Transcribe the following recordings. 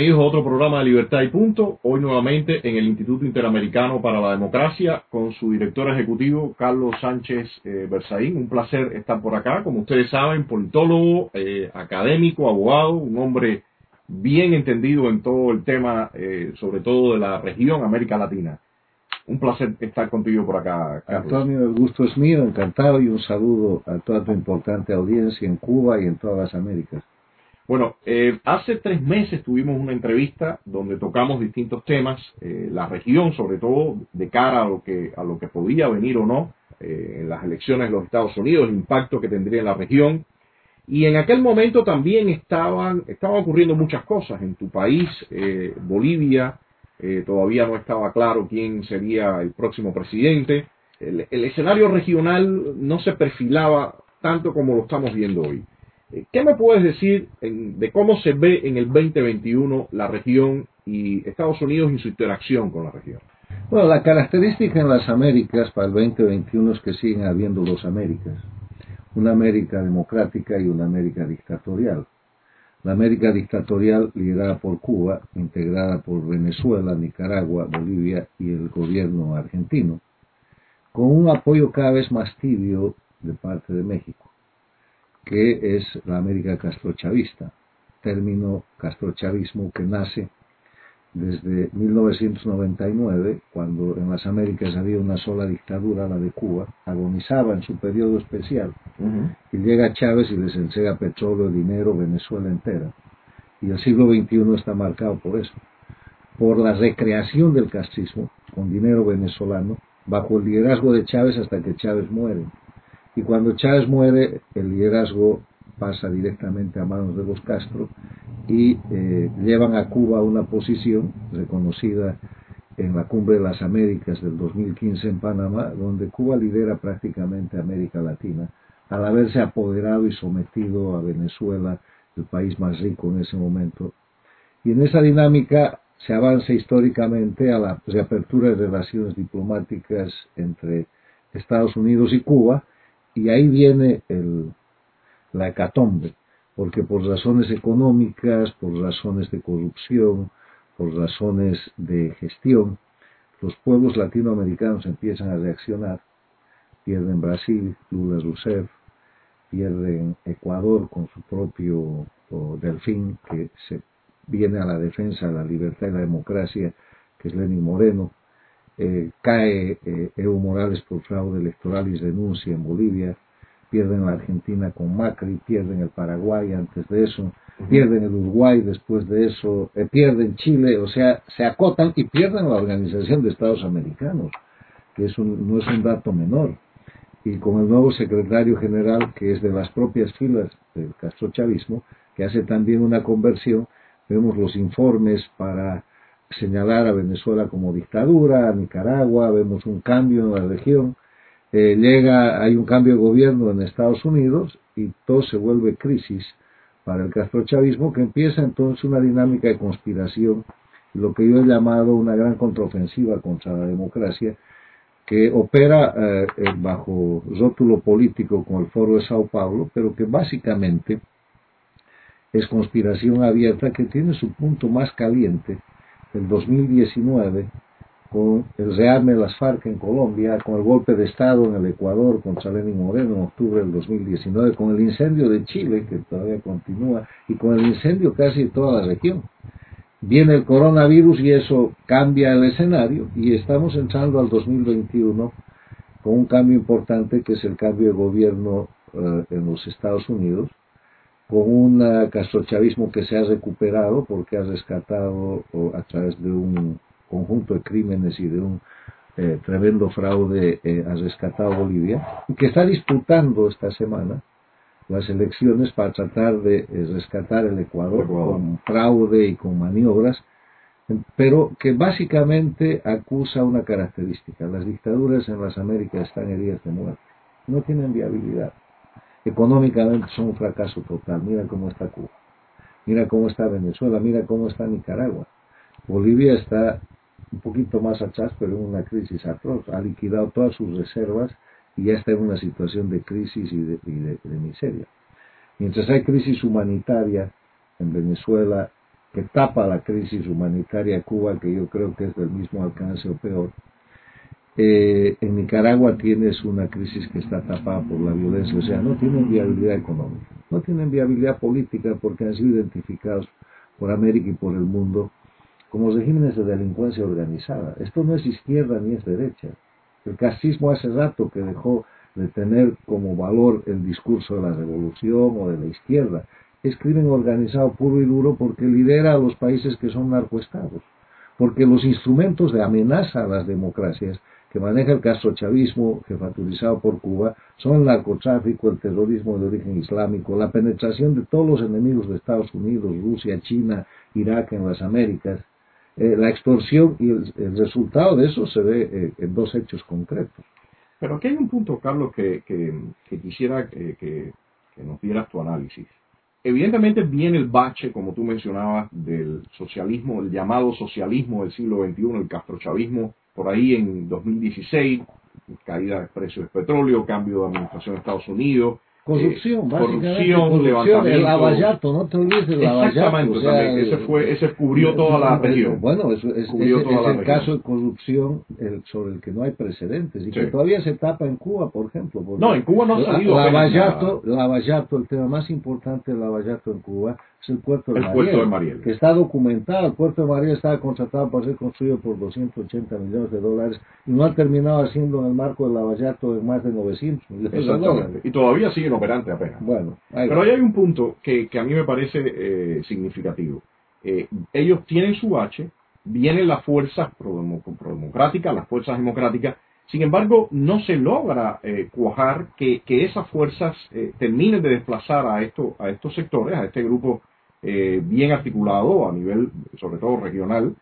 bienvenidos a otro programa de Libertad y Punto. Hoy nuevamente en el Instituto Interamericano para la Democracia con su director ejecutivo Carlos Sánchez eh, Berzaín. Un placer estar por acá. Como ustedes saben, politólogo, eh, académico, abogado, un hombre bien entendido en todo el tema, eh, sobre todo de la región América Latina. Un placer estar contigo por acá, Carlos. Antonio, el gusto es mío, encantado y un saludo a toda tu importante audiencia en Cuba y en todas las Américas. Bueno, eh, hace tres meses tuvimos una entrevista donde tocamos distintos temas, eh, la región sobre todo de cara a lo que, a lo que podía venir o no eh, en las elecciones de los Estados Unidos, el impacto que tendría en la región. Y en aquel momento también estaban, estaban ocurriendo muchas cosas en tu país, Bolivia, todavía no estaba claro quién sería el próximo presidente. el escenario regional no se perfilaba tanto como lo estamos viendo hoy. ¿Qué me puedes decir de cómo se ve en el 2021 la región y Estados Unidos y su interacción con la región? Bueno, la característica en las Américas para el 2021 es que siguen habiendo dos Américas, una América democrática y una América dictatorial. La América dictatorial liderada por Cuba, integrada por Venezuela, Nicaragua, Bolivia y el gobierno argentino, con un apoyo cada vez más tibio de parte de México que es la América castrochavista, término castrochavismo que nace desde 1999, cuando en las Américas había una sola dictadura, la de Cuba, agonizaba en su periodo especial, y llega Chávez y les entrega petróleo, dinero, Venezuela entera. Y el siglo XXI está marcado por eso, por la recreación del castrismo con dinero venezolano, bajo el liderazgo de Chávez hasta que Chávez muere. Y cuando Chávez muere, el liderazgo pasa directamente a manos de los Castro y eh, llevan a Cuba a una posición reconocida en la Cumbre de las Américas del 2015 en Panamá, donde Cuba lidera prácticamente América Latina, al haberse apoderado y sometido a Venezuela, el país más rico en ese momento. Y en esa dinámica se avanza históricamente a la reapertura de relaciones diplomáticas entre Estados Unidos y Cuba, y ahí viene el, la hecatombe, porque por razones económicas, por razones de corrupción, por razones de gestión, los pueblos latinoamericanos empiezan a reaccionar, pierden Brasil, Lula Rousseff, pierden Ecuador con su propio delfín que se viene a la defensa de la libertad y la democracia, que es Lenin Moreno, eh, cae eh, Evo Morales por fraude electoral y denuncia en Bolivia, pierden la Argentina con Macri, pierden el Paraguay antes de eso, pierden el Uruguay después de eso, eh, pierden Chile, o sea, se acotan y pierden la Organización de Estados Americanos, que es no es un dato menor. Y con el nuevo secretario general, que es de las propias filas del castrochavismo, que hace también una conversión, vemos los informes para señalar a Venezuela como dictadura, a Nicaragua, vemos un cambio en la región, eh, llega, hay un cambio de gobierno en Estados Unidos y todo se vuelve crisis para el castrochavismo que empieza entonces una dinámica de conspiración, lo que yo he llamado una gran contraofensiva contra la democracia, que opera eh, bajo rótulo político con el Foro de Sao Paulo, pero que básicamente es conspiración abierta que tiene su punto más caliente el 2019 con el rearme de las FARC en Colombia, con el golpe de Estado en el Ecuador contra Lenin Moreno en octubre del 2019, con el incendio de Chile que todavía continúa y con el incendio casi de toda la región. Viene el coronavirus y eso cambia el escenario y estamos entrando al 2021 con un cambio importante que es el cambio de gobierno eh, en los Estados Unidos con un castrochavismo que se ha recuperado porque ha rescatado a través de un conjunto de crímenes y de un eh, tremendo fraude eh, ha rescatado Bolivia y que está disputando esta semana las elecciones para tratar de eh, rescatar el Ecuador, con fraude y con maniobras, pero que básicamente acusa una característica. Las dictaduras en las Américas están heridas de muerte, no tienen viabilidad económicamente son un fracaso total. Mira cómo está Cuba, mira cómo está Venezuela, mira cómo está Nicaragua. Bolivia está un poquito más atrás, pero en una crisis atroz. Ha liquidado todas sus reservas y ya está en una situación de crisis y de, miseria. Mientras hay crisis humanitaria en Venezuela, que tapa la crisis humanitaria a Cuba, que yo creo que es del mismo alcance o peor. Eh, en Nicaragua tienes una crisis que está tapada por la violencia, o sea, no tienen viabilidad económica, no tienen viabilidad política porque han sido identificados por América y por el mundo como regímenes de delincuencia organizada. Esto no es izquierda ni es derecha. El casismo hace rato que dejó de tener como valor el discurso de la revolución o de la izquierda. Es crimen organizado puro y duro porque lidera a los países que son narcoestados. Porque los instrumentos de amenaza a las democracias que maneja el castrochavismo jefaturizado por Cuba son el narcotráfico, el terrorismo de origen islámico, la penetración de todos los enemigos de Estados Unidos, Rusia, China, Irak en las Américas, eh, la extorsión y el, resultado de eso se ve eh, en dos hechos concretos. Pero aquí hay un punto, Carlos, que, quisiera eh, que, nos dieras tu análisis. Evidentemente viene el bache, como tú mencionabas, del socialismo, el llamado socialismo del siglo XXI, el castrochavismo, por ahí en 2016, caída de precios del petróleo, cambio de administración de Estados Unidos, Corrupción, eh, corrupción, levantamiento. El lavallato, no te olvides del. Exactamente, ese, fue, ese cubrió toda la región. Bueno, es, es, el caso de corrupción el, sobre el que no hay precedentes y que todavía se tapa en Cuba, por ejemplo. No, en Cuba no ha salido. Lavallato, lavallato, el tema más importante del lavallato en Cuba es el puerto de, Mariel, que está documentado. El puerto de Mariel estaba contratado para ser construido por 280 millones de dólares y no ha terminado haciendo en el marco del lavallato en más de 900 millones de dólares. Y todavía siguen operante apenas. Bueno, pero ahí hay un punto que, a mí me parece eh, significativo. Eh, ellos tienen su H, vienen las fuerzas pro-democráticas, las fuerzas democráticas, sin embargo, no se logra eh, cuajar que, esas fuerzas terminen de desplazar a, esto, a estos sectores, a este grupo eh, bien articulado a nivel, sobre todo regional,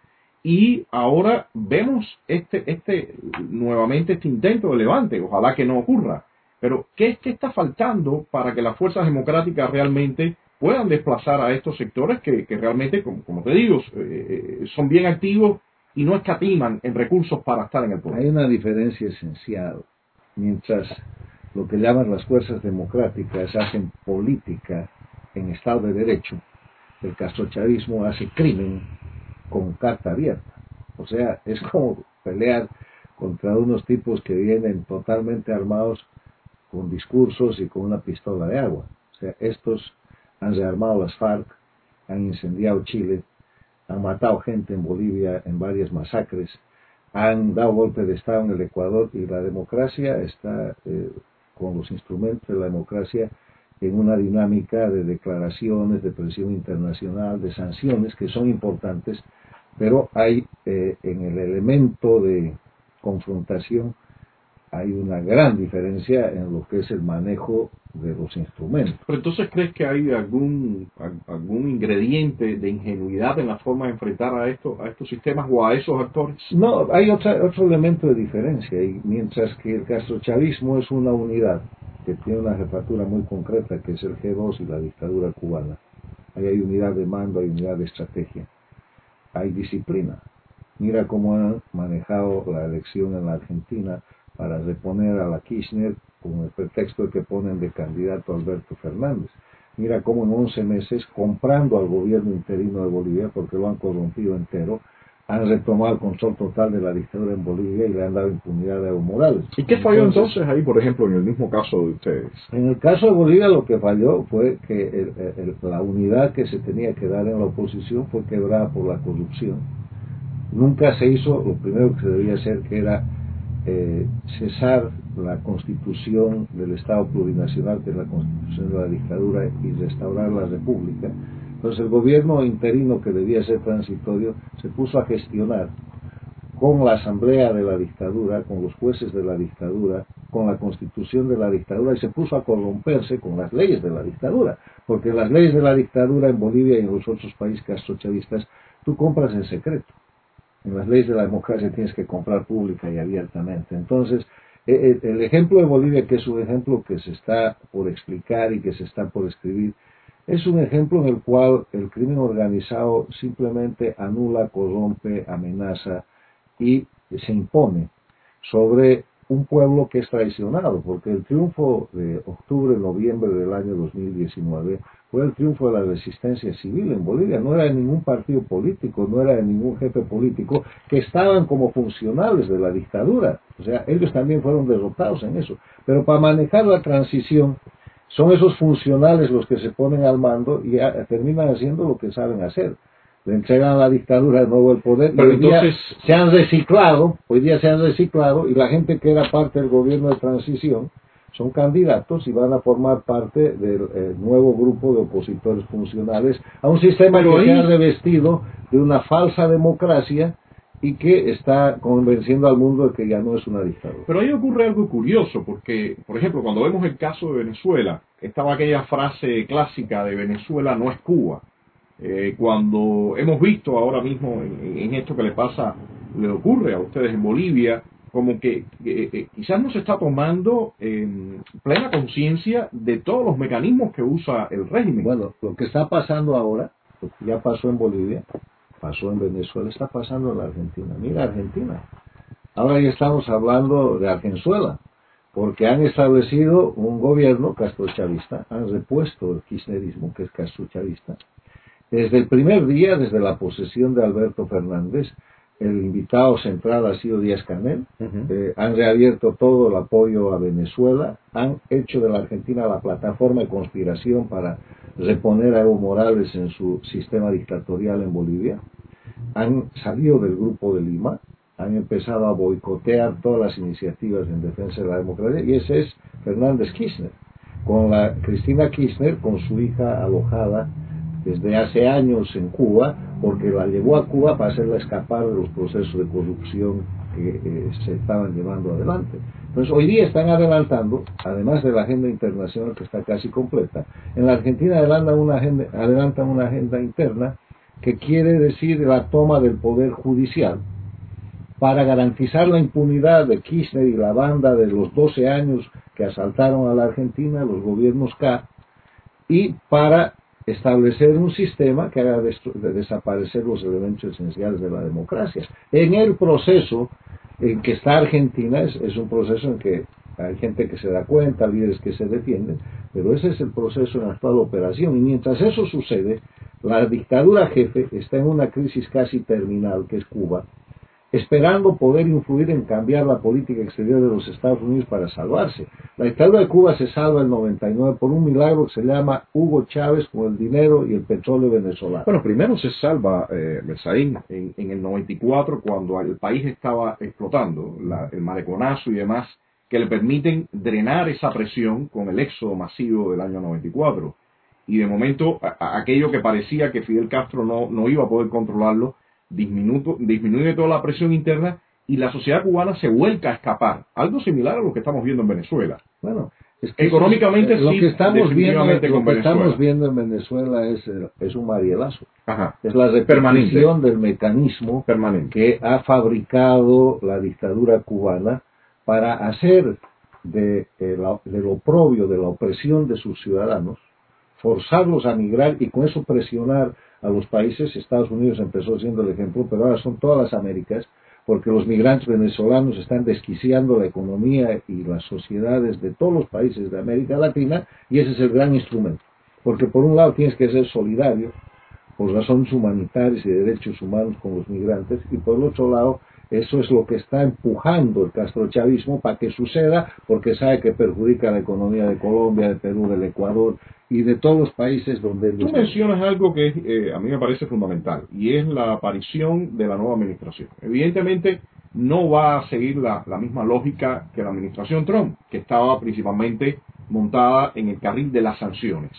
y ahora vemos este, este, nuevamente este intento de levante, ojalá que no ocurra. Pero, ¿qué es que está faltando para que las fuerzas democráticas realmente puedan desplazar a estos sectores que, realmente, como, te digo, eh, son bien activos y no escatiman en recursos para estar en el poder? Hay una diferencia esencial. Mientras lo que llaman las fuerzas democráticas hacen política en Estado de Derecho, el castrochavismo hace crimen con carta abierta. O sea, es como pelear contra unos tipos que vienen totalmente armados con discursos y con una pistola de agua. O sea, estos han rearmado las FARC, han incendiado Chile, han matado gente en Bolivia en varias masacres, han dado golpe de Estado en el Ecuador y la democracia está eh, con los instrumentos de la democracia en una dinámica de declaraciones, de presión internacional, de sanciones que son importantes, pero hay eh, en el elemento de confrontación hay una gran diferencia en lo que es el manejo de los instrumentos. Pero entonces crees que hay algún algún ingrediente de ingenuidad en la forma de enfrentar a esto, a estos sistemas o a esos actores? No, hay otro elemento de diferencia y mientras que el castrochavismo es una unidad que tiene una jefatura muy concreta, que es el G2 y la dictadura cubana. Ahí hay unidad de mando, hay unidad de estrategia, hay disciplina. Mira cómo han manejado la elección en la Argentina para reponer a la Kirchner con el pretexto que ponen de candidato Alberto Fernández. Mira cómo en 11 meses, comprando al gobierno interino de Bolivia, porque lo han corrompido entero, han retomado el control total de la dictadura en Bolivia y le han dado impunidad a Evo Morales. ¿Y qué falló entonces, ahí, por ejemplo, en el mismo caso de ustedes? En el caso de Bolivia lo que falló fue que la unidad que se tenía que dar en la oposición fue quebrada por la corrupción. Nunca se hizo lo primero que se debía hacer, que era eh, cesar la constitución del Estado plurinacional, que es la constitución de la dictadura, y restaurar la república entonces el gobierno interino que debía ser transitorio se puso a gestionar con la asamblea de la dictadura, con los jueces de la dictadura, con la constitución de la dictadura y se puso a corromperse con las leyes de la dictadura, porque las leyes de la dictadura en Bolivia y en los otros países castrochavistas tú compras en secreto. En las leyes de la democracia tienes que comprar pública y abiertamente. Entonces, e, e, el ejemplo de Bolivia, que es un ejemplo que se está por explicar y que se está por escribir, es un ejemplo en el cual el crimen organizado simplemente anula, corrompe, amenaza y se impone sobre un pueblo que es traicionado, porque el triunfo de octubre-noviembre del año 2019 fue el triunfo de la resistencia civil en Bolivia. No era de ningún partido político, no era de ningún jefe político, que estaban como funcionales de la dictadura. O sea, ellos también fueron derrotados en eso. Pero para manejar la transición, son esos funcionales los que se ponen al mando y terminan haciendo lo que saben hacer. Le entregan a la dictadura de nuevo el poder y hoy día se han reciclado, hoy día se han reciclado y la gente que era parte del gobierno de transición son candidatos y van a formar parte del eh, nuevo grupo de opositores funcionales a un sistema que se ha revestido de una falsa democracia y que está convenciendo al mundo de que ya no es una dictadura. Pero ahí ocurre algo curioso, porque, por ejemplo, cuando vemos el caso de Venezuela, estaba aquella frase clásica de Venezuela no es Cuba. Eh, cuando hemos visto ahora mismo en, esto que le pasa, le ocurre a ustedes en Bolivia, como que eh, quizás no se está tomando en plena conciencia de todos los mecanismos que usa el régimen. Bueno, lo que está pasando ahora, lo que ya pasó en Bolivia, pasó en Venezuela, está pasando en la Argentina. Mira Argentina. Ahora ya estamos hablando de Argenzuela, porque han establecido un gobierno castrochavista, han repuesto el kirchnerismo, que es castrochavista, desde el primer día, desde la posesión de Alberto Fernández, el invitado central ha sido Díaz Canel. Eh, han reabierto todo el apoyo a Venezuela. Han hecho de la Argentina la plataforma de conspiración para reponer a Evo Morales en su sistema dictatorial en Bolivia. Han salido del grupo de Lima. Han empezado a boicotear todas las iniciativas en defensa de la democracia. Y ese es Fernández Kirchner. Con la Cristina Kirchner, con su hija alojada desde hace años en Cuba, porque la llevó a Cuba para hacerla escapar de los procesos de corrupción que eh, se estaban llevando adelante. Entonces, hoy día están adelantando, además de la agenda internacional que está casi completa, en la Argentina adelantan una agenda, adelantan una agenda interna que quiere decir la toma del poder judicial para garantizar la impunidad de Kirchner y la banda de los 12 años que asaltaron a la Argentina, los gobiernos K, y para establecer un sistema que haga desaparecer los elementos esenciales de la democracia. En el proceso en que está Argentina es, un proceso en que hay gente que se da cuenta, líderes que se defienden, pero ese es el proceso en la actual operación. Y mientras eso sucede, la dictadura jefe está en una crisis casi terminal, que es Cuba, esperando poder influir en cambiar la política exterior de los Estados Unidos para salvarse. La dictadura de Cuba se salva el 99 por un milagro que se llama Hugo Chávez con el dinero y el petróleo venezolano. Bueno, primero se salva, eh, en, en, el 94 cuando el país estaba explotando, el maleconazo y demás, que le permiten drenar esa presión con el éxodo masivo del año 94. Y de momento, aquello que parecía que Fidel Castro no, no iba a poder controlarlo, disminuye toda la presión interna y la sociedad cubana se vuelca a escapar. Algo similar a lo que estamos viendo en Venezuela. Bueno, económicamente lo que estamos viendo, lo que estamos viendo en Venezuela es, es un marielazo. Es la repetición del mecanismo permanente que ha fabricado la dictadura cubana para hacer de, de, la, de lo propio, de la opresión de sus ciudadanos, forzarlos a migrar y con eso presionar a los países. Estados Unidos empezó siendo el ejemplo, pero ahora son todas las Américas, porque los migrantes venezolanos están desquiciando la economía y las sociedades de todos los países de América Latina, y ese es el gran instrumento. Porque por un lado tienes que ser solidario, por razones humanitarias y derechos humanos con los migrantes, y por el otro lado eso es lo que está empujando el castrochavismo para que suceda, porque sabe que perjudica la economía de Colombia, de Perú, del Ecuador y de todos los países donde... Tú mencionas algo que eh, a mí me parece fundamental, y es la aparición de la nueva administración. Evidentemente no va a seguir la, misma lógica que la administración Trump, que estaba principalmente montada en el carril de las sanciones.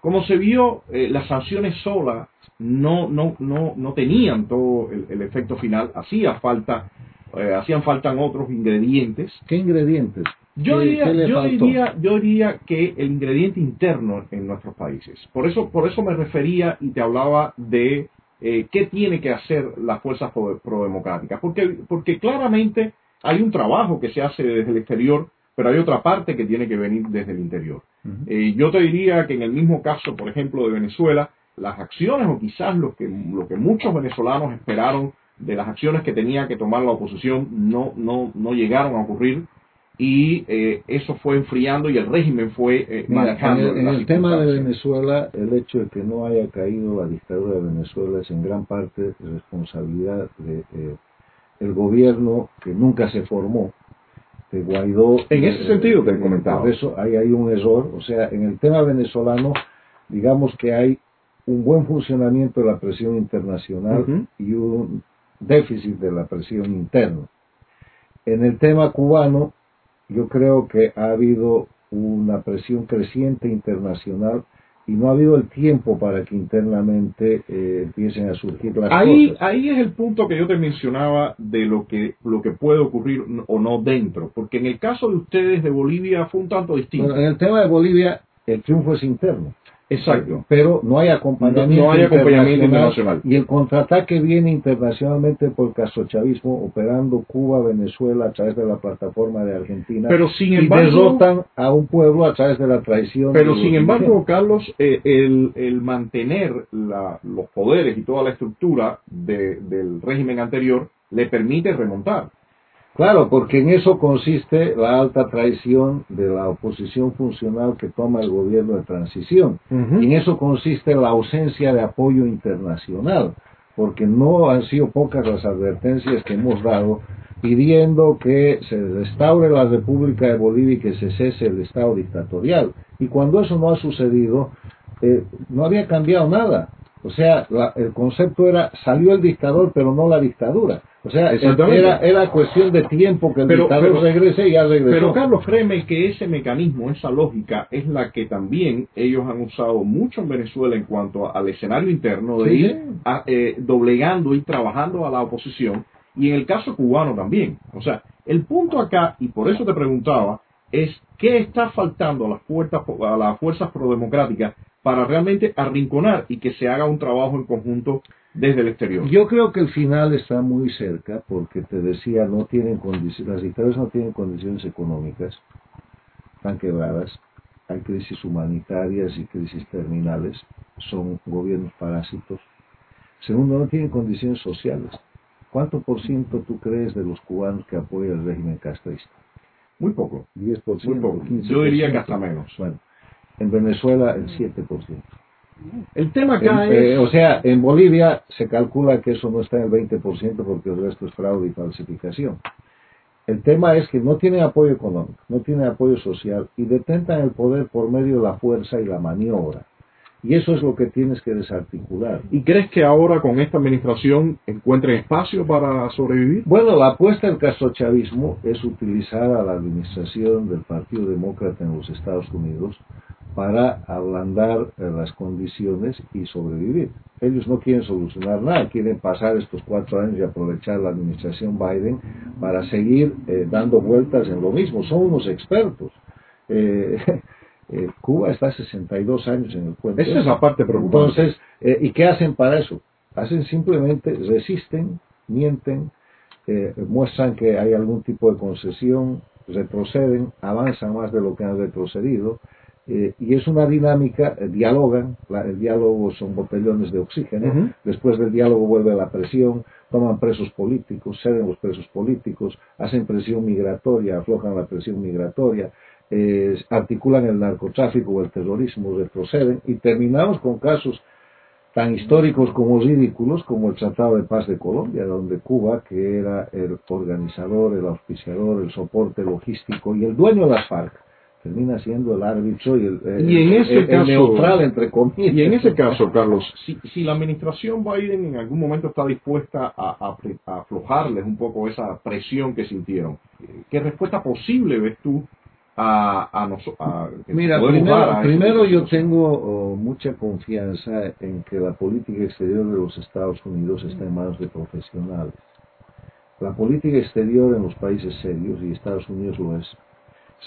Como se vio, eh, las sanciones solas no, no, no, no tenían todo el, efecto final, hacía falta, eh, hacían falta otros ingredientes. ¿Qué ingredientes? Yo, diría, yo, diría, yo diría que el ingrediente interno en nuestros países. Por eso, por eso me refería y te hablaba de eh, qué tiene que hacer las fuerzas prodemocráticas. Porque, porque claramente hay un trabajo que se hace desde el exterior, pero hay otra parte que tiene que venir desde el interior. Eh, yo te diría que en el mismo caso, por ejemplo, de Venezuela, las acciones o quizás lo que, lo que muchos venezolanos esperaron de las acciones que tenía que tomar la oposición no, no, no llegaron a ocurrir y eh, eso fue enfriando y el régimen fue eh, manejando. En el, tema de Venezuela, el hecho de que no haya caído la dictadura de Venezuela es en gran parte responsabilidad del de, el gobierno que nunca se formó, de Guaidó. En ese sentido te he comentado. eso ahí hay un error. O sea, en el tema venezolano, digamos que hay un buen funcionamiento de la presión internacional y un déficit de la presión interna. En el tema cubano, yo creo que ha habido una presión creciente internacional y no ha habido el tiempo para que internamente eh, empiecen a surgir las ahí, Ahí es el punto que yo te mencionaba de lo que, lo que puede ocurrir o no dentro, porque en el caso de ustedes de Bolivia fue un tanto distinto. en el tema de Bolivia el triunfo es interno. Exacto. Pero no hay acompañamiento, no, hay acompañamiento internacional, Y el contraataque viene internacionalmente por el caso chavismo operando Cuba, Venezuela a través de la plataforma de Argentina. Pero sin embargo, y derrotan a un pueblo a través de la traición. Pero sin embargo, Carlos, eh, el, el, mantener la, los poderes y toda la estructura de, del régimen anterior le permite remontar. Claro, porque en eso consiste la alta traición de la oposición funcional que toma el gobierno de transición. Y en eso consiste la ausencia de apoyo internacional, porque no han sido pocas las advertencias que hemos dado pidiendo que se restaure la República de Bolivia y que se cese el Estado dictatorial. Y cuando eso no ha sucedido, eh, no había cambiado nada. O sea, el concepto era, salió el dictador, pero no la dictadura. O sea, era, era cuestión de tiempo que el dictador regrese y ya regresó. Pero Carlos, créeme que ese mecanismo, esa lógica, es la que también ellos han usado mucho en Venezuela en cuanto al escenario interno, de ir eh, doblegando y trabajando a la oposición, y en el caso cubano también. O sea, el punto acá, y por eso te preguntaba, es qué está faltando a las, puertas, a las fuerzas prodemocráticas para realmente arrinconar y que se haga un trabajo en conjunto desde el exterior. Yo creo que el final está muy cerca porque te decía, no tienen condiciones, las dictaduras no tienen condiciones económicas, están quebradas, hay crisis humanitarias y crisis terminales, son gobiernos parásitos. Segundo, no tienen condiciones sociales. ¿Cuánto por ciento tú crees de los cubanos que apoyan el régimen castrista? Muy poco. 10%, Muy poco. Yo diría que hasta menos. Bueno, en Venezuela el 7%. El tema acá es... Eh, o sea, en Bolivia se calcula que eso no está en el 20% porque el resto es fraude y falsificación. El tema es que no tienen apoyo económico, no tienen apoyo social y detentan el poder por medio de la fuerza y la maniobra. Y eso es lo que tienes que desarticular. ¿Y crees que ahora con esta administración encuentren espacio para sobrevivir? Bueno, la apuesta del castrochavismo es utilizar a la administración del Partido Demócrata en los Estados Unidos para ablandar eh, las condiciones y sobrevivir. Ellos no quieren solucionar nada, quieren pasar estos cuatro años y aprovechar la administración Biden para seguir eh, dando vueltas en lo mismo. Son unos expertos. Eh, Cuba está 62 años en el cuento. Esa es la parte preocupante. Entonces, ¿y qué hacen para eso? Hacen simplemente, resisten, mienten, muestran que hay algún tipo de concesión, retroceden, avanzan más de lo que han retrocedido, eh, y es una dinámica, eh, dialogan, el diálogo son botellones de oxígeno, después del diálogo vuelve la presión, toman presos políticos, ceden los presos políticos, hacen presión migratoria, aflojan la presión migratoria, eh, articulan el narcotráfico o el terrorismo, retroceden y terminamos con casos tan históricos como ridículos como el Tratado de Paz de Colombia, donde Cuba, que era el organizador, el auspiciador, el soporte logístico y el dueño de las FARC, termina siendo el árbitro y el, neutral, entre comillas. Y en ese caso, Carlos, si, si, la administración Biden en algún momento está dispuesta a, aflojarles un poco esa presión que sintieron, ¿qué respuesta posible ves tú a, a, nosotros? Mira, primero, yo tengo oh, mucha confianza en que la política exterior de los Estados Unidos está en manos de profesionales. La política exterior en los países serios, y Estados Unidos lo es,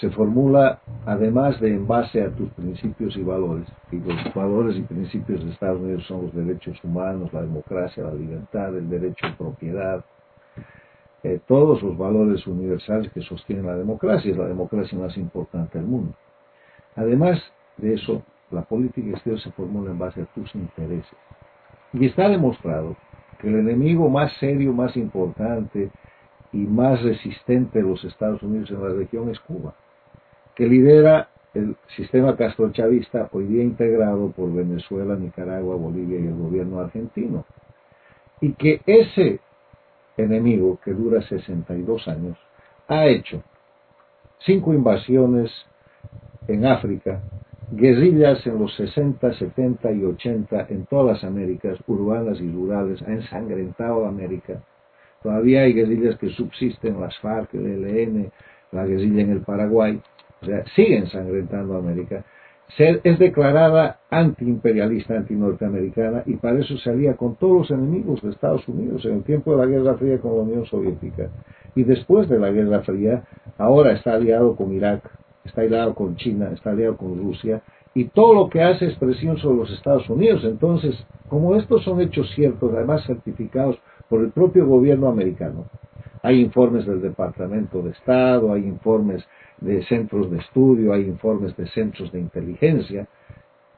se formula además de en base a tus principios y valores. Y los valores y principios de Estados Unidos son los derechos humanos, la democracia, la libertad, el derecho a propiedad, eh, todos los valores universales que sostienen la democracia, es la democracia más importante del mundo. Además de eso, la política exterior se formula en base a tus intereses. Y está demostrado que el enemigo más serio, más importante, y más resistente de los Estados Unidos en la región es Cuba, que lidera el sistema castrochavista hoy día integrado por Venezuela, Nicaragua, Bolivia y el gobierno argentino. Y que ese enemigo, que dura 62 años, ha hecho cinco invasiones en África, guerrillas en los 60, 70 y 80 en todas las Américas, urbanas y rurales, ha ensangrentado América. Todavía hay guerrillas que subsisten, las FARC, el ELN, la guerrilla en el Paraguay, o sea, sigue ensangrentando América. Es declarada antiimperialista, antinorteamericana, y para eso se alía con todos los enemigos de Estados Unidos en el tiempo de la Guerra Fría con la Unión Soviética. Y después de la Guerra Fría, ahora está aliado con Irak, está aliado con China, está aliado con Rusia, y todo lo que hace es presión sobre los Estados Unidos. Entonces, como estos son hechos ciertos, además certificados por el propio gobierno americano, hay informes del Departamento de Estado, hay informes de centros de estudio, hay informes de centros de inteligencia.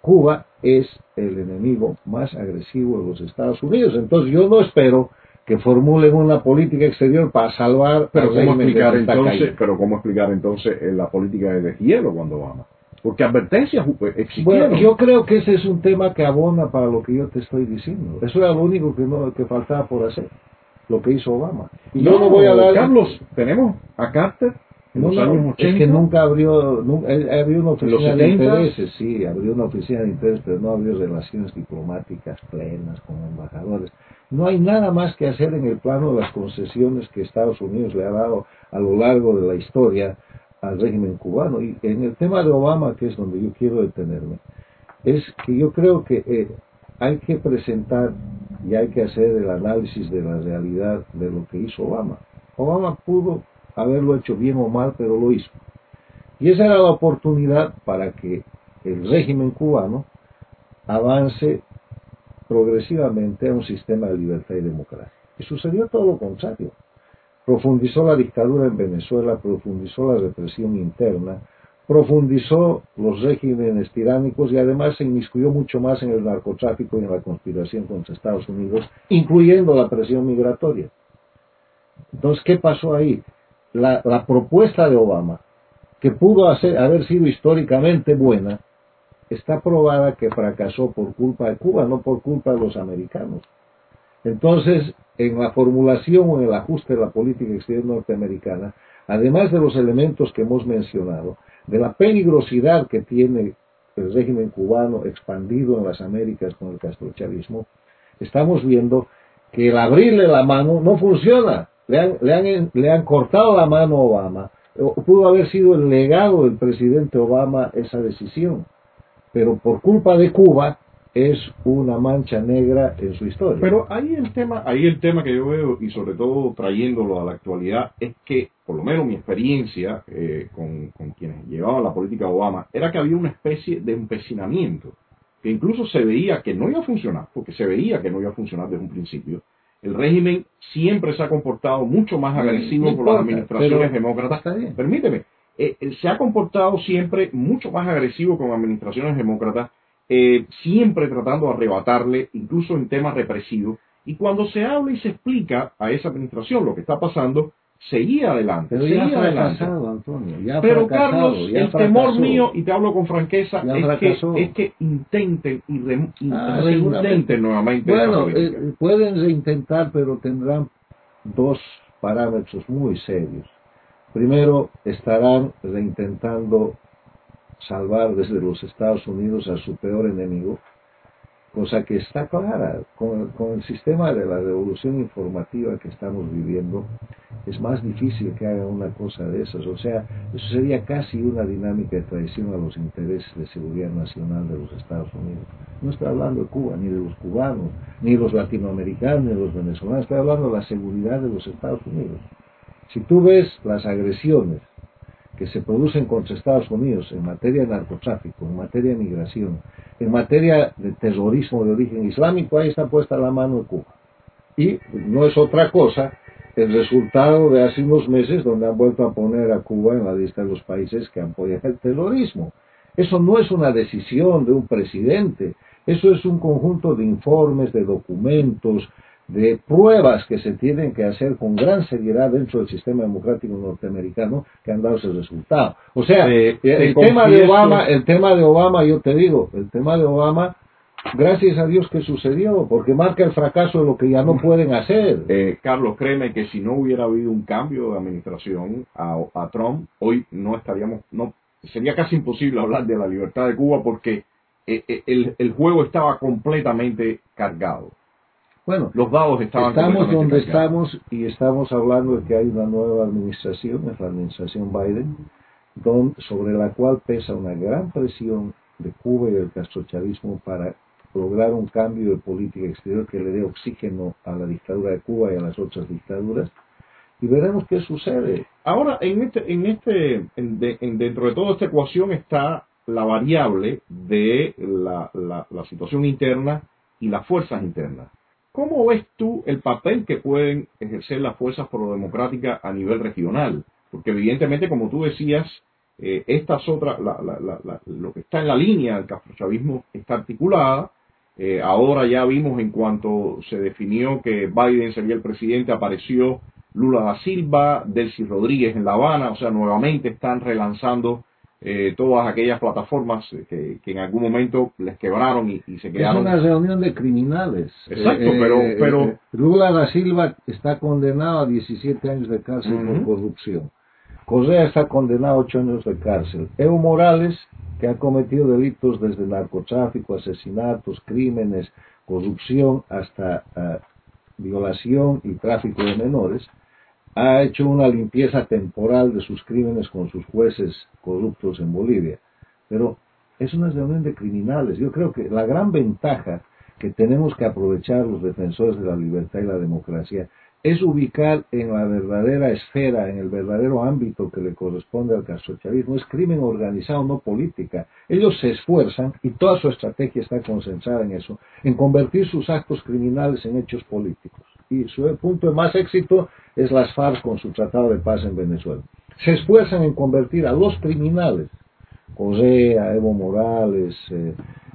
Cuba es el enemigo más agresivo de los Estados Unidos. Entonces yo no espero que formulen una política exterior para salvar pero cómo explicar entonces pero cómo explicar entonces eh, la política de deshielo cuando vamos porque advertencias eh, existieron. Bueno, yo creo que ese es un tema que abona para lo que yo te estoy diciendo. Eso era lo único que no que faltaba por hacer, lo que hizo Obama. Y yo no voy a dar. Carlos, tenemos a Carter en los años 80. Es que nunca abrió, nunca, abrió una oficina de intereses, sí, abrió una oficina de intereses, pero no abrió relaciones diplomáticas plenas con embajadores. No hay nada más que hacer en el plano de las concesiones que Estados Unidos le ha dado a lo largo de la historia al régimen cubano. Y en el tema de Obama, que es donde yo quiero detenerme, es que yo creo que eh, hay que presentar y hay que hacer el análisis de la realidad de lo que hizo Obama. Obama pudo haberlo hecho bien o mal, pero lo hizo. Y esa era la oportunidad para que el régimen cubano avance progresivamente a un sistema de libertad y democracia. Y sucedió todo lo contrario. Profundizó la dictadura en Venezuela, profundizó la represión interna, profundizó los regímenes tiránicos y además se inmiscuyó mucho más en el narcotráfico y en la conspiración contra Estados Unidos, incluyendo la presión migratoria. Entonces, ¿qué pasó ahí? La, propuesta de Obama, que pudo haber sido históricamente buena, está probada que fracasó por culpa de Cuba, no por culpa de los americanos. Entonces, en la formulación o en el ajuste de la política exterior norteamericana, además de los elementos que hemos mencionado, de la peligrosidad que tiene el régimen cubano expandido en las Américas con el castrochavismo, estamos viendo que el abrirle la mano no funciona. Le han, le han, le han cortado la mano a Obama. Pudo haber sido el legado del presidente Obama esa decisión pero por culpa de Cuba es una mancha negra en su historia. Pero ahí el tema, ahí el tema que yo veo y sobre todo trayéndolo a la actualidad es que por lo menos mi experiencia eh, con, con, quienes llevaban la política Obama era que había una especie de empecinamiento que incluso se veía que no iba a funcionar, porque se veía que no iba a funcionar desde un principio. El régimen siempre se ha comportado mucho más agresivo por las administraciones demócratas. Permíteme, eh, eh, se ha comportado siempre mucho más agresivo con administraciones demócratas, eh, siempre tratando de arrebatarle, incluso en temas represivos. Y cuando se habla y se explica a esa administración lo que está pasando, seguía adelante. Pero seguía ya adelante. Antonio, ya Pero Carlos, el temor mío, y te hablo con franqueza, es que, es que, intenten y ah, reintenten nuevamente. Bueno, pueden reintentar, pero tendrán dos parámetros muy serios. Primero, estarán reintentando salvar desde los Estados Unidos a su peor enemigo, cosa que está clara. Con, el sistema de la revolución informativa que estamos viviendo, es más difícil que hagan una cosa de esas. O sea, eso sería casi una dinámica de traición a los intereses de seguridad nacional de los Estados Unidos. No estoy hablando de Cuba, ni de los cubanos, ni de los latinoamericanos, ni de los venezolanos, estoy hablando de la seguridad de los Estados Unidos. Si tú ves las agresiones que se producen contra Estados Unidos en materia de narcotráfico, en materia de migración, en materia de terrorismo de origen islámico, ahí está puesta la mano de Cuba. Y no es otra cosa el resultado de hace unos meses donde han vuelto a poner a Cuba en la lista de los países que apoyan el terrorismo. Eso no es una decisión de un presidente, eso es un conjunto de informes, de documentos, de pruebas que se tienen que hacer con gran seriedad dentro del sistema democrático norteamericano que han dado ese resultado. O sea, el tema de Obama, el tema de Obama, yo te digo, el tema de Obama, gracias a Dios que sucedió, porque marca el fracaso de lo que ya no pueden hacer. Eh, Carlos, créeme que si no hubiera habido un cambio de administración a, a Trump, hoy no estaríamos, no sería casi imposible hablar de la libertad de Cuba porque eh, eh, el, el juego estaba completamente cargado. Bueno, los estaban estamos donde estamos y estamos hablando de que hay una nueva administración, es la administración Biden, sobre la cual pesa una gran presión de Cuba y del castrochavismo para lograr un cambio de política exterior que le dé oxígeno a la dictadura de Cuba y a las otras dictaduras y veremos qué sucede. Ahora, en este, en este, dentro de toda esta ecuación está la variable de la, la situación interna y las fuerzas internas. ¿Cómo ves tú el papel que pueden ejercer las fuerzas prodemocráticas a nivel regional? Porque evidentemente, como tú decías, eh, estas otras, lo que está en la línea del castrochavismo está articulada. Eh, ahora ya vimos en cuanto se definió que Biden sería el presidente, apareció Lula da Silva, Delcy Rodríguez en La Habana, o sea, nuevamente están relanzando eh, todas aquellas plataformas que, en algún momento les quebraron y, se quedaron. Es una reunión de criminales. Exacto, eh, pero, eh, pero... Lula da Silva está condenado a 17 años de cárcel por corrupción. Correa está condenado a 8 años de cárcel. Evo Morales, que ha cometido delitos desde narcotráfico, asesinatos, crímenes, corrupción, hasta violación y tráfico de menores, ha hecho una limpieza temporal de sus crímenes con sus jueces corruptos en Bolivia. Pero es una reunión de criminales. Yo creo que la gran ventaja que tenemos que aprovechar los defensores de la libertad y la democracia es ubicar en la verdadera esfera, en el verdadero ámbito que le corresponde al castrochavismo, es crimen organizado, no política. Ellos se esfuerzan y toda su estrategia está concentrada en eso, en convertir sus actos criminales en hechos políticos. Y su punto de más éxito es las FARC con su tratado de paz en Venezuela. Se esfuerzan en convertir a los criminales, Correa, Evo Morales, eh,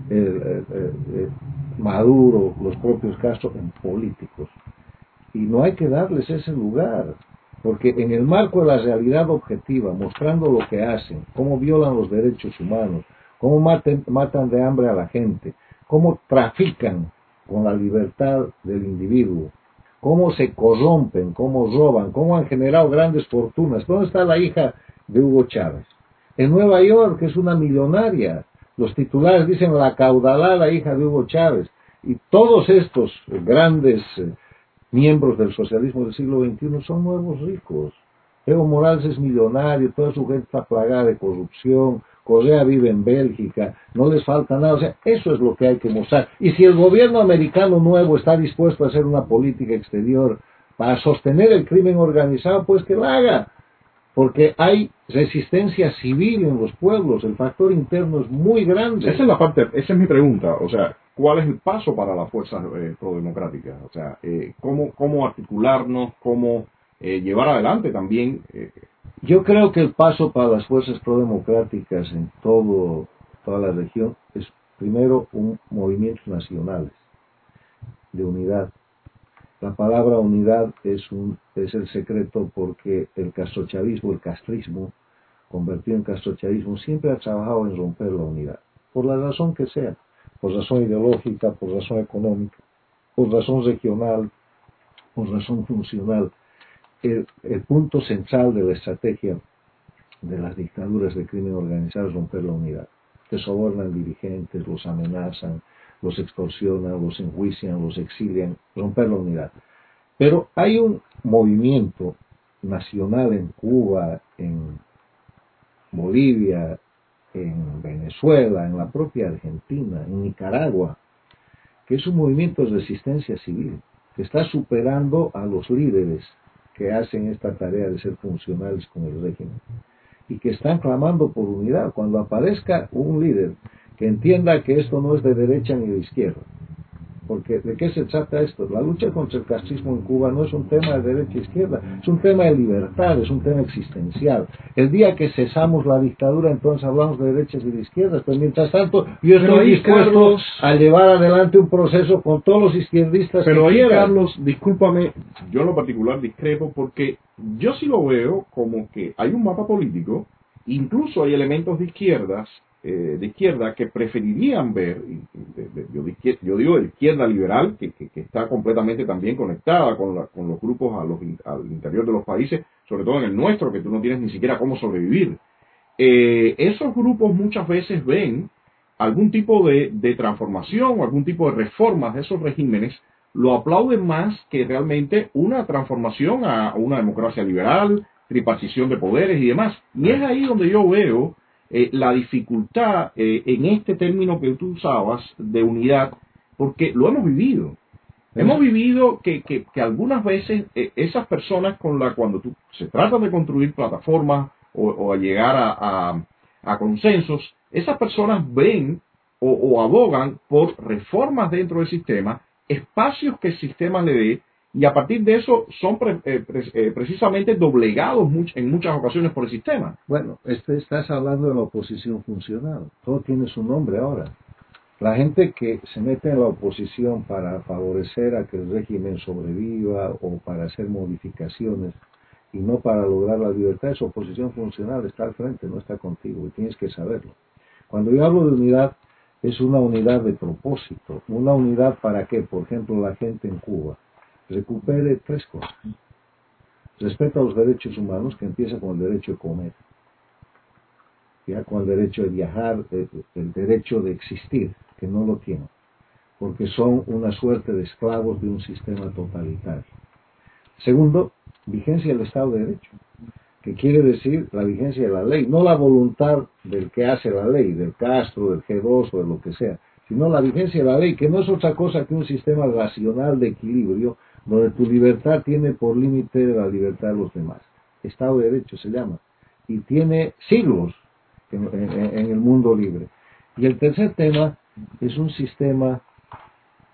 eh, Maduro, los propios Castro, en políticos. Y no hay que darles ese lugar, porque en el marco de la realidad objetiva, mostrando lo que hacen, cómo violan los derechos humanos, cómo matan de hambre a la gente, cómo trafican con la libertad del individuo, cómo se corrompen, cómo roban, cómo han generado grandes fortunas. ¿Dónde está la hija de Hugo Chávez? En Nueva York, es una millonaria. Los titulares dicen la caudalada hija de Hugo Chávez. Y todos estos grandes eh, miembros del socialismo del siglo XXI son nuevos ricos. Evo Morales es millonario, toda su gente está plagada de corrupción, Correa vive en Bélgica, no les falta nada, o sea, eso es lo que hay que mostrar. Y si el gobierno americano nuevo está dispuesto a hacer una política exterior para sostener el crimen organizado, pues que la haga, porque hay resistencia civil en los pueblos, el factor interno es muy grande. Esa es la parte, esa es mi pregunta, o sea, ¿cuál es el paso para las fuerzas eh, prodemocráticas? O sea, eh, ¿cómo, ¿cómo articularnos, cómo eh, llevar adelante también? Eh, Yo creo que el paso para las fuerzas prodemocráticas en todo, toda la región es primero un movimiento nacionales de unidad la palabra unidad es, un, es el secreto porque el castrochavismo, el castrismo, convertido en castrochavismo, siempre ha trabajado en romper la unidad, por la razón que sea, por razón ideológica, por razón económica, por razón regional, por razón funcional. El, el punto central de la estrategia de las dictaduras de crimen organizado es romper la unidad. Que sobornan dirigentes, los amenazan, los extorsionan, los enjuician, los exilian, romper la unidad. Pero hay un movimiento nacional en Cuba, en Bolivia, en Venezuela, en la propia Argentina, en Nicaragua, que es un movimiento de resistencia civil, que está superando a los líderes que hacen esta tarea de ser funcionales con el régimen y que están clamando por unidad. Cuando aparezca un líder que entienda que esto no es de derecha ni de izquierda, porque ¿de qué se trata esto? La lucha contra el castrismo en Cuba no es un tema de derecha e izquierda, es un tema de libertad, es un tema existencial. El día que cesamos la dictadura, entonces hablamos de derechas y de izquierdas, pero mientras tanto yo estoy dispuesto a llevar adelante un proceso con todos los izquierdistas pero que ahí, Carlos, discúlpame, yo en lo particular discrepo porque yo sí lo veo como que hay un mapa político, incluso hay elementos de izquierdas eh, de izquierda que preferirían ver, yo, digo de izquierda liberal, que, está completamente también conectada con, los grupos al interior de los países, sobre todo en el nuestro, que tú no tienes ni siquiera cómo sobrevivir. Eh, esos grupos muchas veces ven algún tipo de, de transformación o algún tipo de reformas de esos regímenes, lo aplauden más que realmente una transformación a una democracia liberal, tripartición de poderes y demás. Y es ahí donde yo veo eh, la dificultad eh, en este término que tú usabas de unidad, porque lo hemos vivido. Hemos vivido que, que, algunas veces eh, esas personas con las cuando tú, se trata de construir plataformas o, a llegar a, a, consensos, esas personas ven o, o, abogan por reformas dentro del sistema, espacios que el sistema le dé y a partir de eso son eh, eh, precisamente doblegados en muchas ocasiones por el sistema. Bueno, este, estás hablando de la oposición funcional. Todo tiene su nombre ahora. La gente que se mete en la oposición para favorecer a que el régimen sobreviva o para hacer modificaciones y no para lograr la libertad es oposición funcional, está al frente, no está contigo y tienes que saberlo. Cuando yo hablo de unidad, es una unidad de propósito. ¿Una unidad para qué? Por ejemplo, la gente en Cuba recupere tres cosas. Respeto a los derechos humanos, que empieza con el derecho de comer, ya con el derecho de viajar, el, derecho de existir, que no lo tienen, porque son una suerte de esclavos de un sistema totalitario. Segundo, vigencia del Estado de Derecho, que quiere decir la vigencia de la ley, no la voluntad del que hace la ley, del Castro, del G2 o de lo que sea, sino la vigencia de la ley, que no es otra cosa que un sistema racional de equilibrio donde tu libertad tiene por límite la libertad de los demás. Estado de Derecho se llama. Y tiene siglos en, el mundo libre. Y el tercer tema es un sistema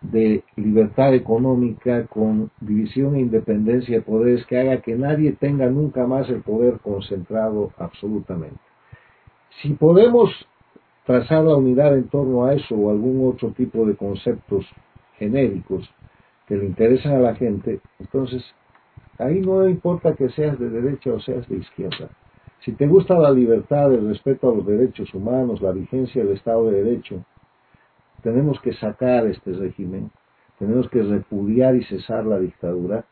de libertad económica con división e independencia de poderes que haga que nadie tenga nunca más el poder concentrado absolutamente. Si podemos trazar la unidad en torno a eso o algún otro tipo de conceptos genéricos, que le interesan a la gente, entonces ahí no importa que seas de derecha o seas de izquierda. Si te gusta la libertad, el respeto a los derechos humanos, la vigencia del Estado de Derecho, tenemos que sacar este régimen, tenemos que repudiar y cesar la dictadura,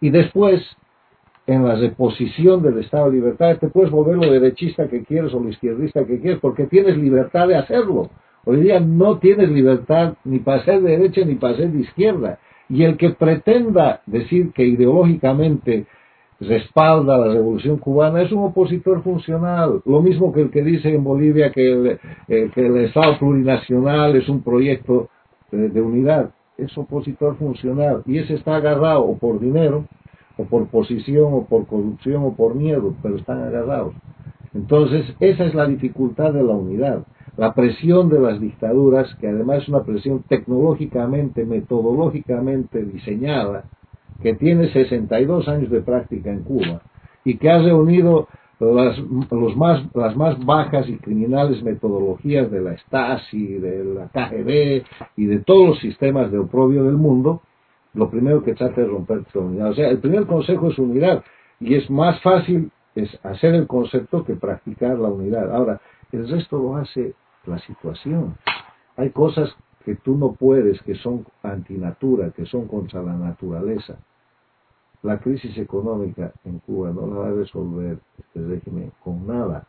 y después, en la reposición del Estado de libertad, te puedes volver lo derechista que quieres o lo izquierdista que quieres, porque tienes libertad de hacerlo. Hoy día no tienes libertad ni para ser de derecha ni para ser de izquierda. Y el que pretenda decir que ideológicamente respalda la revolución cubana es un opositor funcional, lo mismo que el que dice en Bolivia que el, eh, Estado plurinacional es un proyecto de, unidad, es opositor funcional y ese está agarrado o por dinero, o por posición, o por corrupción, o por miedo, pero están agarrados. Entonces, esa es la dificultad de la unidad la presión de las dictaduras, que además es una presión tecnológicamente, metodológicamente diseñada, que tiene 62 años de práctica en Cuba y que ha reunido las, los más, las más bajas y criminales metodologías de la Stasi, de la KGB y de todos los sistemas de oprobio del mundo, lo primero que trata es romper esta unidad. O sea, el primer consejo es unidad y es más fácil es hacer el concepto que practicar la unidad. Ahora, el resto lo hace la situación. Hay cosas que tú no puedes, que son antinatura, que son contra la naturaleza. La crisis económica en Cuba no la va a resolver este régimen con nada.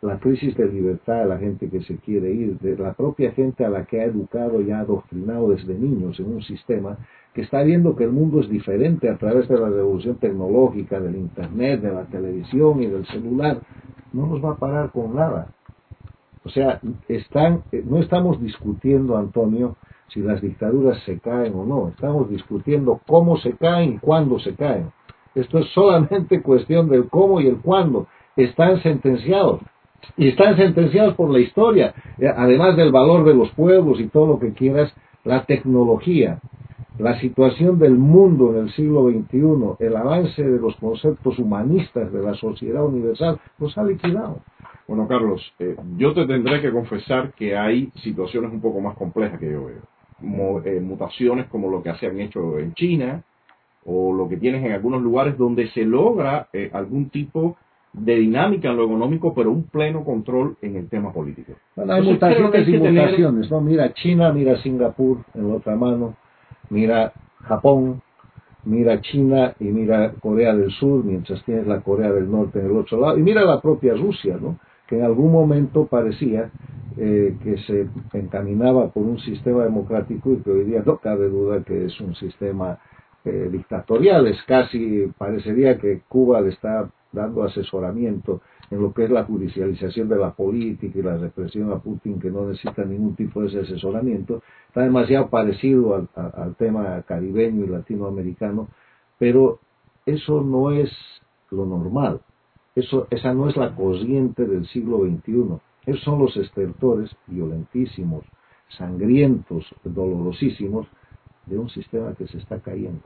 La crisis de libertad de la gente que se quiere ir, de la propia gente a la que ha educado y ha adoctrinado desde niños en un sistema que está viendo que el mundo es diferente a través de la revolución tecnológica, del Internet, de la televisión y del celular, no nos va a parar con nada. O sea, están, eh, no estamos discutiendo, Antonio, si las dictaduras se caen o no. Estamos discutiendo cómo se caen y cuándo se caen. Esto es solamente cuestión del cómo y el cuándo. Están sentenciados. Y están sentenciados por la historia. Eh, además del valor de los pueblos y todo lo que quieras, la tecnología, la situación del mundo en el siglo XXI, el avance de los conceptos humanistas de la sociedad universal, nos ha liquidado. Bueno, Carlos, eh, yo te tendré que confesar que hay situaciones un poco más complejas que yo veo. Eh, mutaciones como lo que se han hecho en China o lo que tienes en algunos lugares donde se logra eh, algún tipo de dinámica en lo económico, pero un pleno control en el tema político. hay mutaciones y mutaciones, ¿no? Mira China, mira Singapur en la otra mano, mira Japón, mira China y mira Corea del Sur, mientras tienes la Corea del Norte en el otro lado, y mira la propia Rusia, ¿no? Que en algún momento parecía eh, que se encaminaba por un sistema democrático y que hoy día no cabe duda que es un sistema eh, dictatorial. Es casi, parecería que Cuba le está dando asesoramiento en lo que es la judicialización de la política y la represión a Putin, que no necesita ningún tipo de asesoramiento, está demasiado parecido al tema caribeño y latinoamericano, pero eso no es lo normal. Eso, esa no es la corriente del siglo XXI. Esos son los estertores violentísimos, sangrientos, dolorosísimos de un sistema que se está cayendo.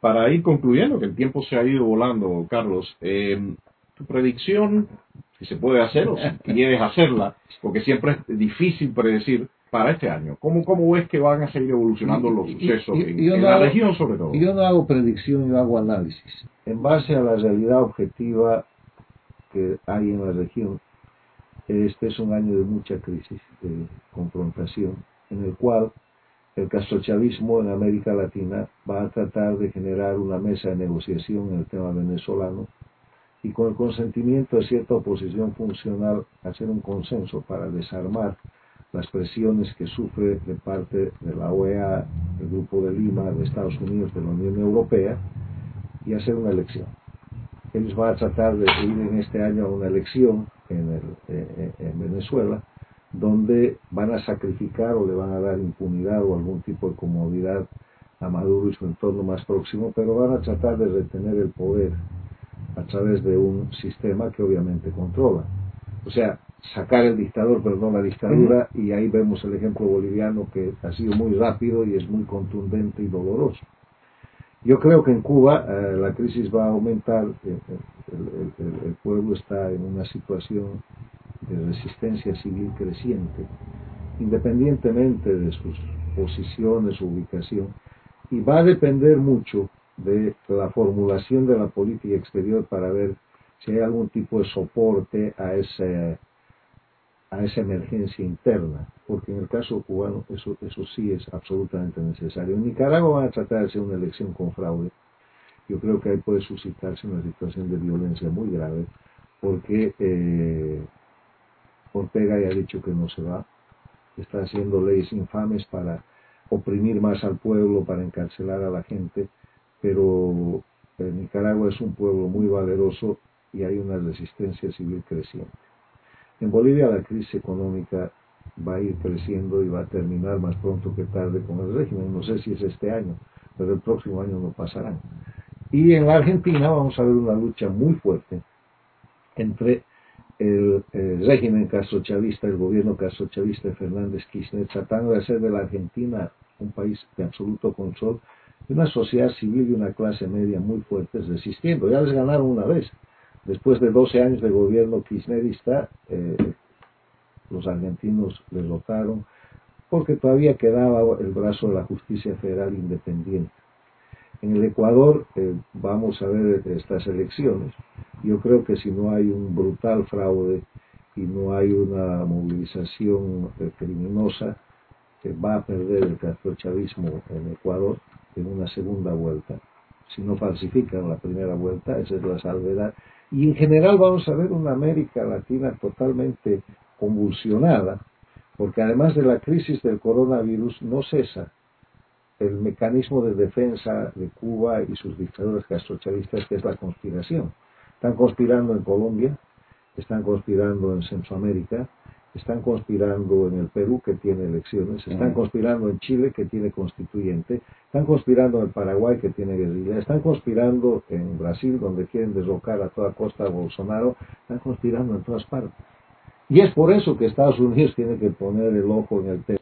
Para ir concluyendo, que el tiempo se ha ido volando, Carlos, eh, tu predicción, si se puede hacer o si quieres hacerla, porque siempre es difícil predecir para este año. ¿Cómo, cómo ves que van a seguir evolucionando los sucesos en, la región sobre todo? Yo no hago predicción, yo hago análisis. En base a la realidad objetiva que hay en la región, este es un año de mucha crisis, de confrontación, en el cual el castrochavismo en América Latina va a tratar de generar una mesa de negociación en el tema venezolano y con el consentimiento de cierta oposición funcional hacer un consenso para desarmar las presiones que sufre de parte de la OEA, del Grupo de Lima, de Estados Unidos, de la Unión Europea y hacer una elección. Ellos van a tratar de ir en este año a una elección en, el, eh, en Venezuela donde van a sacrificar o le van a dar impunidad o algún tipo de comodidad a Maduro y su entorno más próximo, pero van a tratar de retener el poder a través de un sistema que obviamente controla. O sea, sacar el dictador, pero no la dictadura, y ahí vemos el ejemplo boliviano que ha sido muy rápido y es muy contundente y doloroso. Yo creo que en Cuba eh, la crisis va a aumentar, eh, el, pueblo está en una situación de resistencia civil creciente, independientemente de sus posiciones, su ubicación, y va a depender mucho de la formulación de la política exterior para ver si hay algún tipo de soporte a ese a esa emergencia interna, porque en el caso cubano eso, eso sí es absolutamente necesario. En Nicaragua van a tratar de hacer una elección con fraude. Yo creo que ahí puede suscitarse una situación de violencia muy grave, porque eh, Ortega ya ha dicho que no se va, está haciendo leyes infames para oprimir más al pueblo, para encarcelar a la gente, pero Nicaragua es un pueblo muy valeroso y hay una resistencia civil creciente. En Bolivia la crisis económica va a ir creciendo y va a terminar más pronto que tarde con el régimen. No sé si es este año, pero el próximo año no pasarán. Y en la Argentina vamos a ver una lucha muy fuerte entre el, régimen castrochavista, el gobierno castrochavista de Fernández Kirchner, tratando de hacer de la Argentina un país de absoluto control y una sociedad civil y una clase media muy fuertes resistiendo. Ya les ganaron una vez. Después de 12 años de gobierno kirchnerista, eh, los argentinos les votaron porque todavía quedaba el brazo de la justicia federal independiente. En el Ecuador eh, vamos a ver estas elecciones. Yo creo que si no hay un brutal fraude y no hay una movilización eh, criminosa, va a perder el castrochavismo en Ecuador en una segunda vuelta. Si no falsifican la primera vuelta, esa es la salvedad. Y en general vamos a ver una América Latina totalmente convulsionada, porque además de la crisis del coronavirus no cesa el mecanismo de defensa de Cuba y sus dictadores castrochavistas, que es la conspiración. Están conspirando en Colombia, están conspirando en Centroamérica, están conspirando en el Perú, que tiene elecciones, están conspirando en Chile, que tiene constituyente, están conspirando en Paraguay, que tiene guerrilla, están conspirando en Brasil, donde quieren derrocar a toda costa a Bolsonaro, están conspirando en todas partes. Y es por eso que Estados Unidos tiene que poner el ojo en el tema.